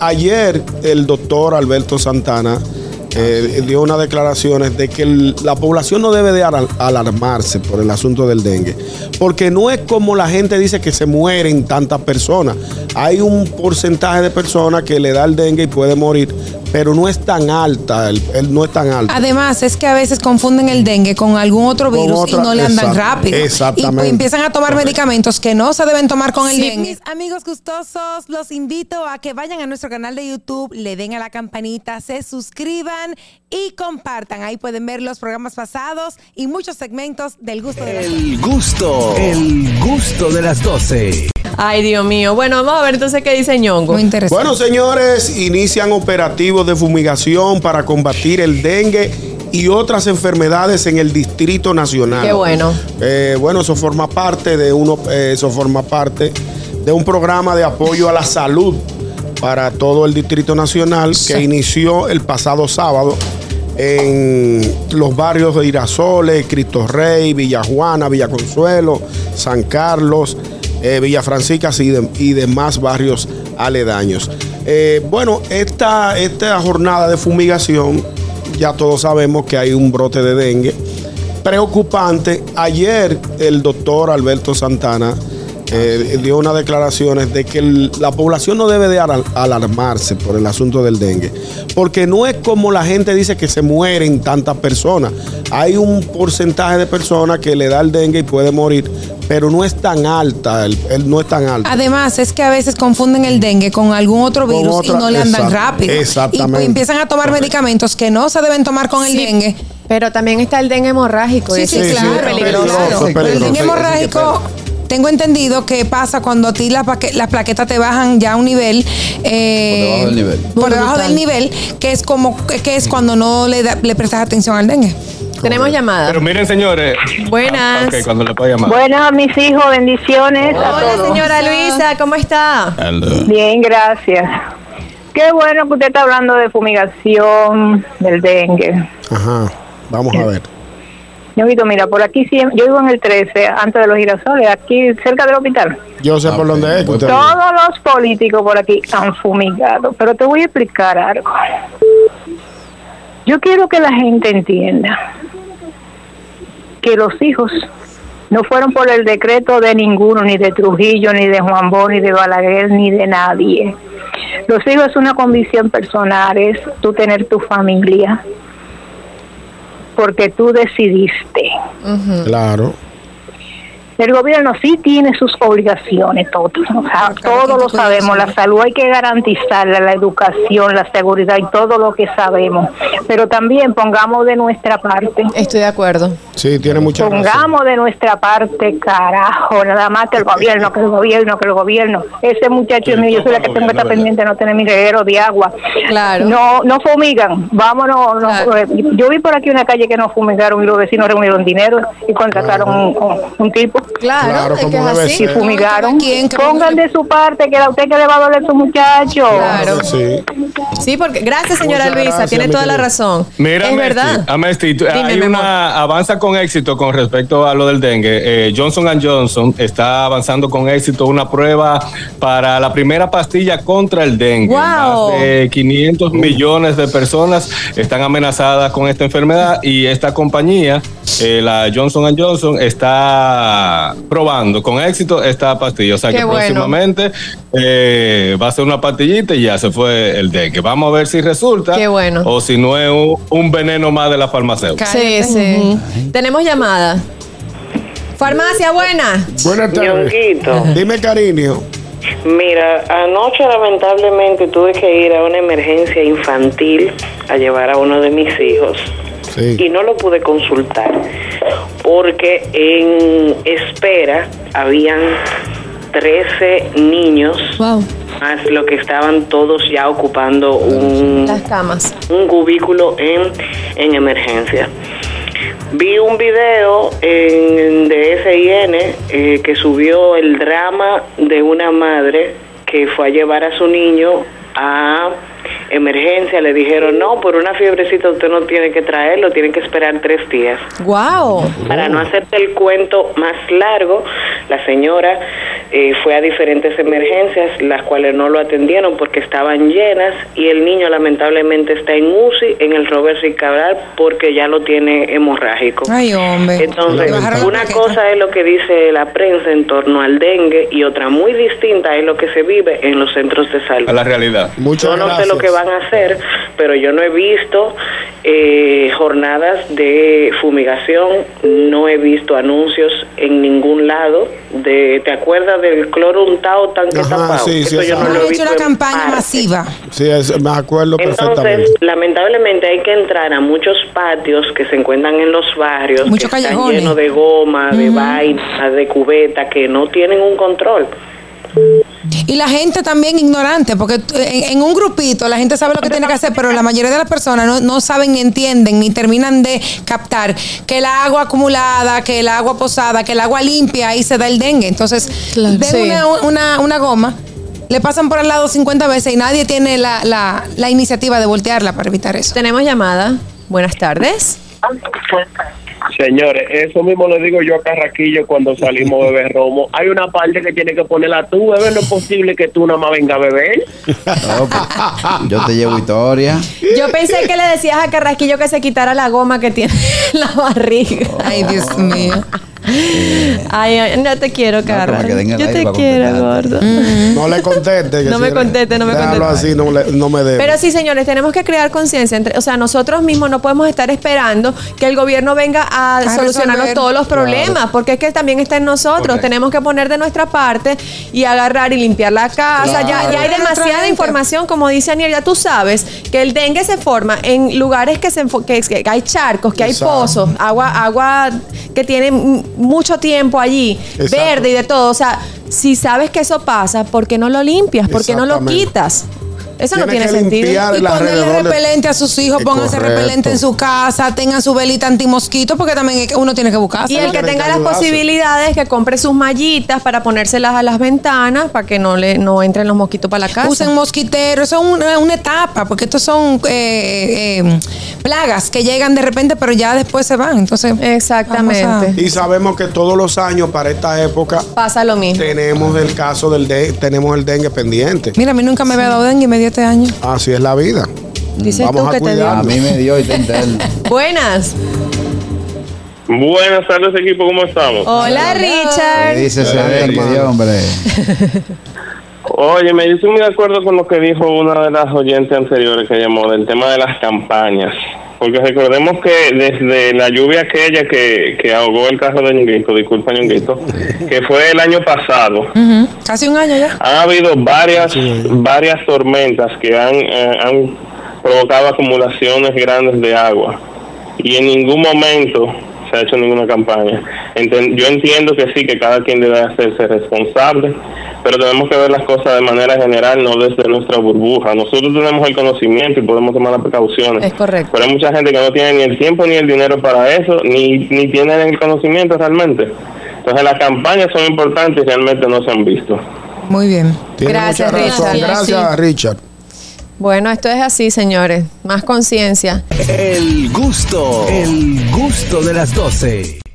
Ayer el doctor Alberto Santana eh, dio unas declaraciones de que la población no debe de alar- alarmarse por el asunto del dengue, porque no es como la gente dice que se mueren tantas personas. Hay un porcentaje de personas que le da el dengue y puede morir, pero no es tan alta, el, el- no es tan alta. Además, es que a veces confunden el dengue con algún otro Con virus otra- y no le andan exact- rápido. exactamente. Y empiezan a tomar medicamentos que no se deben tomar con el Sí, dengue. mis amigos gustosos, los invito a que vayan a nuestro canal de YouTube, le den a la campanita, se suscriban y compartan. Ahí pueden ver los programas pasados y muchos segmentos del gusto de la El gusto, el gusto de las 12. Ay, Dios mío. Bueno, vamos a ver entonces qué dice Ñongo. Muy interesante. Bueno, señores, inician operativos de fumigación para combatir el dengue y otras enfermedades en el Distrito Nacional. Qué bueno. Eh, bueno, eso forma parte de uno, eh, eso forma parte de un programa de apoyo a la salud para todo el Distrito Nacional que inició el pasado sábado en los barrios de Irasoles, Cristo Rey, Villa Juana, Villa Consuelo, San Carlos, eh, y, de- y demás barrios aledaños. Eh, bueno, esta, esta jornada de fumigación, ya todos sabemos que hay un brote de dengue preocupante. Ayer el doctor Alberto Santana eh, dio unas declaraciones de que la población no debe de alar- alarmarse por el asunto del dengue, porque no es como la gente dice que se mueren tantas personas. Hay un porcentaje de personas que le da el dengue y puede morir, pero no es tan alta, el, el- no es tan alta. Además, es que a veces confunden el dengue con algún otro Con virus otra- y no le andan exact- rápido. Y exactamente. pues empiezan a tomar medicamentos que no se deben tomar con el Sí, dengue. Pero también está el dengue hemorrágico. y Sí, sí, es claro. muy peligroso. peligroso, claro. Pero el dengue hemorrágico, tengo entendido que pasa cuando a ti las, plaquetas te bajan ya a un nivel. eh, Por debajo del nivel. Por debajo del nivel, que es como que es cuando no le, da- le prestas atención al dengue. Tenemos llamada. Pero miren, señores. Buenas. Ok, cuando le pueda llamar. Bueno, mis hijos, bendiciones a Hola, todos. señora Luisa, ¿cómo está? Bien, gracias. Qué bueno que usted está hablando de fumigación, del dengue. Ajá, vamos a ver. Yo mira, por aquí yo vivo en el 13, antes de los girasoles, aquí cerca del hospital. Yo sé por dónde es. usted- Todos los políticos por aquí han fumigado, pero te voy a explicar algo. Yo quiero que la gente entienda que los hijos no fueron por el decreto de ninguno, ni de Trujillo, ni de Juan Bosch, ni de Balaguer, ni de nadie. Los hijos es una condición personal, es tú tener tu familia, porque tú decidiste. Claro. El gobierno sí tiene sus obligaciones, todos, o sea, todos lo sabemos, la salud hay que garantizarla, la educación, la seguridad y todo lo que sabemos, pero también pongamos de nuestra parte. Estoy de acuerdo. Sí, tiene mucha razón. Pongamos de nuestra parte, carajo, nada más que el gobierno, que el gobierno, que el gobierno. Ese muchacho Sí, mío, yo soy la que tengo que estar pendiente de no tener mi reguero de agua. Claro. No, no fumigan, vámonos. no, Claro. eh, yo vi por aquí una calle que no fumigaron y los vecinos reunieron dinero y contrataron un, un- un tipo Claro, Claro, es que como es debe así. y fumigaron. ¿Quién? ¿Cómo Pongan de su parte que a usted que le va a doler su muchacho. Claro. Sí. Sí, porque gracias, señora Muchas Luisa, gracias, tiene toda la razón. Mira, es verdad. Tú- Dime, hay una avanza con éxito con respecto a lo del dengue. Eh, Johnson Johnson está avanzando con éxito una prueba para la primera pastilla contra el dengue. Wow. Más de 500 millones de personas están amenazadas con esta enfermedad y esta compañía, eh, la Johnson Johnson, está probando con éxito esta pastilla. O sea Qué que bueno. próximamente eh, va a ser una pastillita y ya se fue el dengue. Vamos a ver si resulta Qué bueno. o si no es un, un veneno más de la farmacéutica. Sí, sí. Tenemos llamada. Farmacia, buena. Buenas tardes. Dime, cariño. mira, anoche lamentablemente tuve que ir a una emergencia infantil a llevar a uno de mis hijos y Sí. no lo pude consultar porque en espera habían 13 niños Wow. más lo que estaban todos ya ocupando un, Las camas. un cubículo en, en emergencia. Vi un video en, de SIN eh, que subió el drama de una madre que fue a llevar a su niño a emergencia le dijeron, no, por una fiebrecita usted no tiene que traerlo, tiene que esperar tres días. Wow. Para no hacerte el cuento más largo, la señora eh, fue a diferentes emergencias, las cuales no lo atendieron porque estaban llenas y el niño lamentablemente está en UCI en el Robert Rick Cabral porque ya lo tiene hemorrágico. Ay, hombre. Entonces, una cosa es lo que dice la prensa en torno al dengue y otra muy distinta es lo que se vive en los centros de salud. A la realidad. Muchas Yo no gracias. sé lo que van a hacer, pero yo no he visto eh, jornadas de fumigación, no he visto anuncios en ningún lado. De, ¿Te acuerdas del cloro untado tanque Ajá, tapado? sí, sí, Eso yo exacto. no lo he hecho una campaña parte. masiva. Sí, es- me acuerdo perfectamente. Entonces, lamentablemente hay que entrar a muchos patios que se encuentran en los barrios, Muchos que están callejones. llenos de goma, de vaina, de cubeta, que no tienen un control. Y la gente también ignorante, porque en, en un grupito la gente sabe lo que tiene que hacer, pero la mayoría de las personas no, no saben ni entienden ni terminan de captar que el agua acumulada, que el agua posada, que el agua limpia, ahí se da el dengue. Entonces, Claro. Sí. una, una, una goma, le pasan por al lado 50 veces y nadie tiene la, la, la iniciativa de voltearla para evitar eso. Tenemos llamada. Buenas tardes. Señores, eso mismo le digo yo a Carraquillo cuando salimos a beber romo. Hay una parte que tiene que ponerla tú, bebé. No es posible que tú nada más venga a beber. No, pues, yo te llevo historia. Yo pensé que le decías a Carrasquillo que se quitara la goma que tiene en la barriga. Ay, Dios mío. Ay, ay, no te quiero, en el Yo te quiero, gordo. No le conteste. que No si me conteste, no me conteste. así, no, le- no me debe. Pero sí, señores, tenemos que crear conciencia. entre- O sea, nosotros mismos no podemos estar esperando que el gobierno venga a, A solucionarnos resolver. todos los problemas, porque es que también está en nosotros. Correcto. Tenemos que poner de nuestra parte y agarrar y limpiar la casa. Ya, ya hay demasiada información, como dice Aniel, ya tú sabes que el dengue se forma en lugares que, se que, que hay charcos, que hay Exacto. pozos, agua, agua que tiene mucho tiempo allí, Exacto. verde y de todo. O sea, si sabes que eso pasa, ¿por qué no lo limpias? ¿Por qué no lo quitas? Eso no Tiene sentido. Y ponerle repelente a sus hijos, pónganse repelente en su casa, tengan su velita antimosquito, porque también es que uno tiene que buscarse. Y el que tenga que las posibilidades que compre sus mallitas para ponérselas a las ventanas para que no le no entren los mosquitos para la casa. Usen mosquiteros, eso es una, una etapa, porque estos son eh, eh, plagas que llegan de repente, pero ya después se van. Entonces, Exactamente. a- Y sabemos que todos los años para esta época Pasa lo mismo. tenemos el caso del de, tenemos el dengue pendiente. Mira, a mí nunca me había dado dengue y me dio este año. Así es la vida. Dices Vamos tú a que te dio. A mí me dio y te. Buenas. Buenas tardes, equipo. ¿Cómo estamos? Hola, ¿Qué Richard. dice ese hombre? Oye, me estoy muy de acuerdo con lo que dijo una de las oyentes anteriores que llamó del tema de las campañas. Porque recordemos que desde la lluvia aquella que, que ahogó el carro de Ñonguito, disculpa Ñonguito, que fue el año pasado, Ujú. Casi un año ya. han habido varias varias tormentas que han, eh, han provocado acumulaciones grandes de agua y en ningún momento se ha hecho ninguna campaña. Enten- yo entiendo que sí, que cada quien debe hacerse responsable, pero tenemos que ver las cosas de manera general, no desde nuestra burbuja. Nosotros tenemos el conocimiento y podemos tomar las precauciones. Es correcto. Pero hay mucha gente que no tiene ni el tiempo ni el dinero para eso, ni, ni tienen el conocimiento realmente. Entonces las campañas son importantes y realmente no se han visto. Muy bien. Tiene Gracias, mucha razón. Richard. Gracias, Richard. Bueno, esto es así, señores. Más conciencia. El gusto, el gusto de las 12.